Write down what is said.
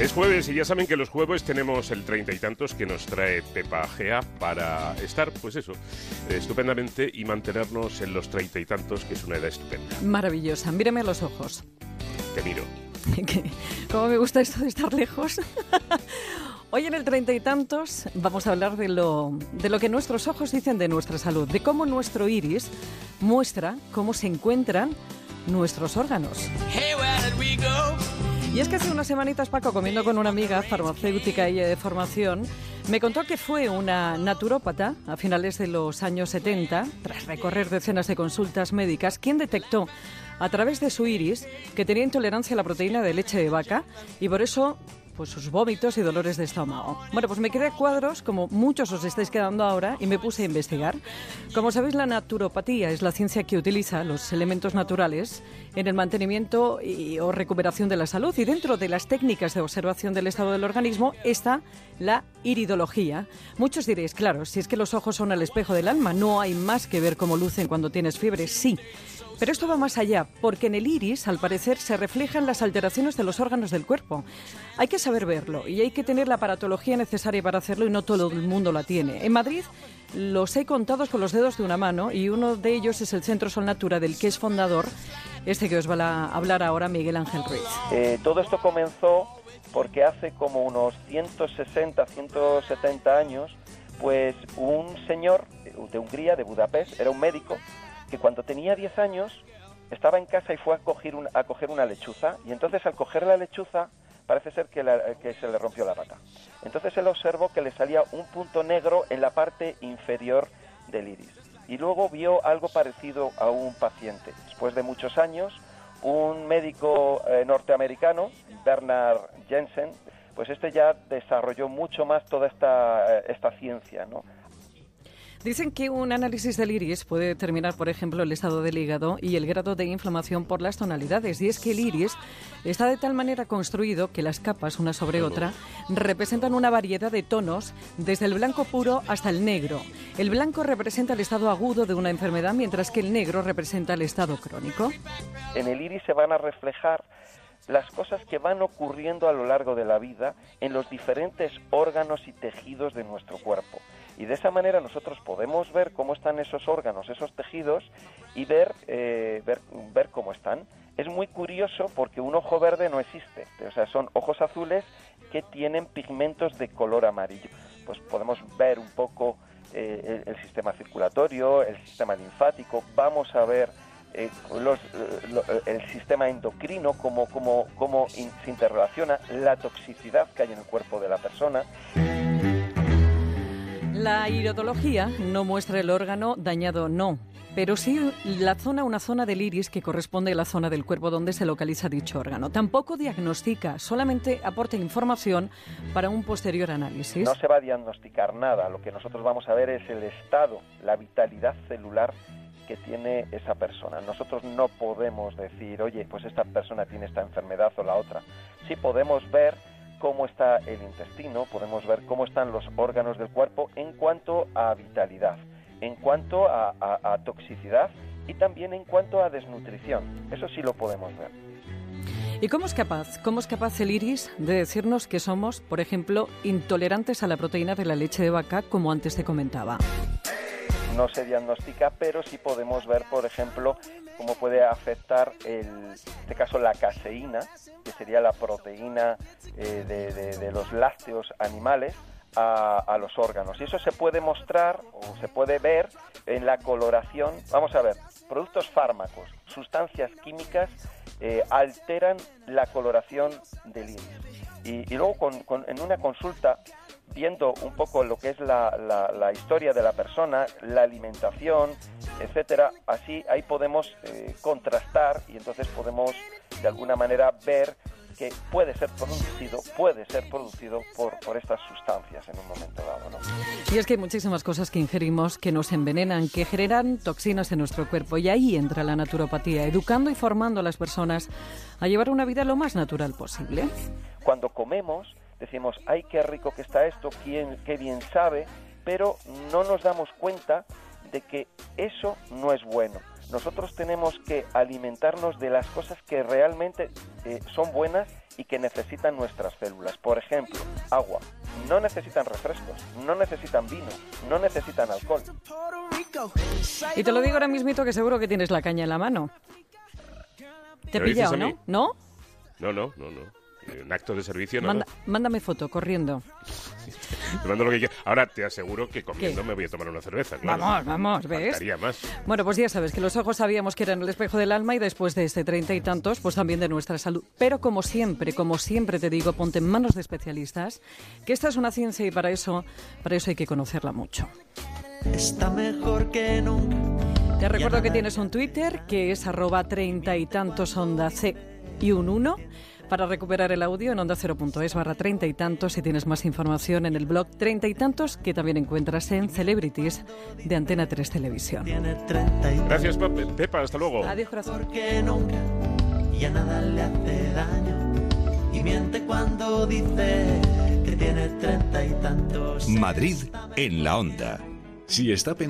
Es jueves y ya saben que los jueves tenemos el treinta y tantos que nos trae Pepa Gea para estar, pues eso, estupendamente y mantenernos en los treinta y tantos, que es una edad estupenda. Maravillosa. Mírame a los ojos. Te miro. ¿Cómo me gusta esto de estar lejos? Hoy en el treinta y tantos vamos a hablar de lo, de lo que nuestros ojos dicen de nuestra salud, de cómo nuestro iris muestra cómo se encuentran nuestros órganos. Y es que hace unas semanitas, Paco, comiendo con una amiga farmacéutica y de formación, me contó que fue una naturópata a finales de los años 70, tras recorrer decenas de consultas médicas, quien detectó a través de su iris que tenía intolerancia a la proteína de leche de vaca y por eso pues sus vómitos y dolores de estómago. Bueno, pues me quedé a cuadros, como muchos os estáis quedando ahora, y me puse a investigar. Como sabéis, la naturopatía es la ciencia que utiliza los elementos naturales en el mantenimiento y, o recuperación de la salud. Y dentro de las técnicas de observación del estado del organismo está la iridología. Muchos diréis, claro, si es que los ojos son el espejo del alma, no hay más que ver cómo lucen cuando tienes fiebre. Sí, pero esto va más allá, porque en el iris, al parecer, se reflejan las alteraciones de los órganos del cuerpo. Hay que saber verlo y hay que tener la aparatología necesaria para hacerlo y no todo el mundo la tiene. En Madrid los he contados con los dedos de una mano y uno de ellos es el Centro Sol Natura, del que es fundador este que os va a hablar ahora Miguel Ángel Ruiz. Eh, todo esto comenzó porque hace como unos 160, 170 años, pues un señor de Hungría, de Budapest, era un médico, que cuando tenía 10 años estaba en casa y fue a coger, a coger una lechuza y entonces al coger la lechuza parece ser que, que, se le rompió la pata. Entonces él observó que le salía un punto negro en la parte inferior del iris. Y luego vio algo parecido a un paciente. Después de muchos años, un médico eh, norteamericano, Bernard Jensen, pues este ya desarrolló mucho más toda esta, eh, esta ciencia, ¿no? Dicen que un análisis del iris puede determinar, por ejemplo, el estado del hígado y el grado de inflamación por las tonalidades. Y es que el iris está de tal manera construido que las capas, una sobre otra, representan una variedad de tonos, desde el blanco puro hasta el negro. El blanco representa el estado agudo de una enfermedad, mientras que el negro representa el estado crónico. En el iris se van a reflejar las cosas que van ocurriendo a lo largo de la vida en los diferentes órganos y tejidos de nuestro cuerpo. Y de esa manera nosotros podemos ver cómo están esos órganos, esos tejidos y ver, eh, ver, ver cómo están. Es muy curioso porque un ojo verde no existe, o sea, son ojos azules que tienen pigmentos de color amarillo. Pues podemos ver un poco eh, el, sistema circulatorio, el sistema linfático, vamos a ver eh, los, el sistema endocrino, cómo, cómo, cómo se interrelaciona, la toxicidad que hay en el cuerpo de la persona. La iridología no muestra el órgano dañado, no, pero sí la zona, una zona del iris que corresponde a la zona del cuerpo donde se localiza dicho órgano. Tampoco diagnostica, solamente aporta información para un posterior análisis. No se va a diagnosticar nada, lo que nosotros vamos a ver es el estado, la vitalidad celular que tiene esa persona. Nosotros no podemos decir, oye, pues esta persona tiene esta enfermedad o la otra. Sí podemos ver cómo está el intestino, podemos ver cómo están los órganos del cuerpo en cuanto a vitalidad, en cuanto a, toxicidad y también en cuanto a desnutrición. Eso sí lo podemos ver. ¿Y cómo es capaz, cómo es capaz el iris de decirnos que somos, por ejemplo, intolerantes a la proteína de la leche de vaca, como antes te comentaba? No se diagnostica, pero sí podemos ver, por ejemplo, cómo puede afectar, en este caso, la caseína, que sería la proteína eh, de, los lácteos animales, a, los órganos. Y eso se puede mostrar o se puede ver en la coloración. Vamos a ver, productos fármacos, sustancias químicas eh, alteran la coloración del iris. Y, luego en una consulta viendo un poco lo que es la, la, historia de la persona, la alimentación, etcétera, así ahí podemos eh, contrastar y entonces podemos de alguna manera ver que puede ser producido, puede ser producido por, por estas sustancias en un momento dado. ¿no? Y es que hay muchísimas cosas que ingerimos que nos envenenan, que generan toxinas en nuestro cuerpo y ahí entra la naturopatía, educando y formando a las personas a llevar una vida lo más natural posible. Cuando comemos, decimos, ay, qué rico que está esto, quién, qué bien sabe, pero no nos damos cuenta de que eso no es bueno. Nosotros tenemos que alimentarnos de las cosas que realmente eh, son buenas y que necesitan nuestras células. Por ejemplo, agua. No necesitan refrescos, no necesitan vino, no necesitan alcohol. Y te lo digo ahora mismito que seguro que tienes la caña en la mano. ¿Te he pillado, no? ¿No? No, no, no, no. En acto de servicio no. Manda, mándame foto, corriendo. Te mando lo que quiera. Ahora te aseguro que comiendo me voy a tomar una cerveza. Claro. Vamos, vamos, ¿ves? Más. Bueno, pues ya sabes que los ojos sabíamos que eran el espejo del alma y después de este treinta y tantos, pues también de nuestra salud. Pero como siempre, como siempre te digo, ponte en manos de especialistas, que esta es una ciencia y para eso, para eso hay que conocerla mucho. Está mejor que nunca. Te recuerdo que tienes un Twitter que es arroba treinta y tantos onda C y un uno para recuperar el audio en onda es barra treinta y tantos si tienes más información en el blog treinta y tantos que también encuentras en Celebrities de Antena 3 Televisión. Gracias, Pepe. Pepa. Hasta luego. Adiós, corazón. mejor que nunca. Y a nada le hace daño. Y miente cuando dice que tiene treinta y tantos. Madrid en la onda. Si está pensando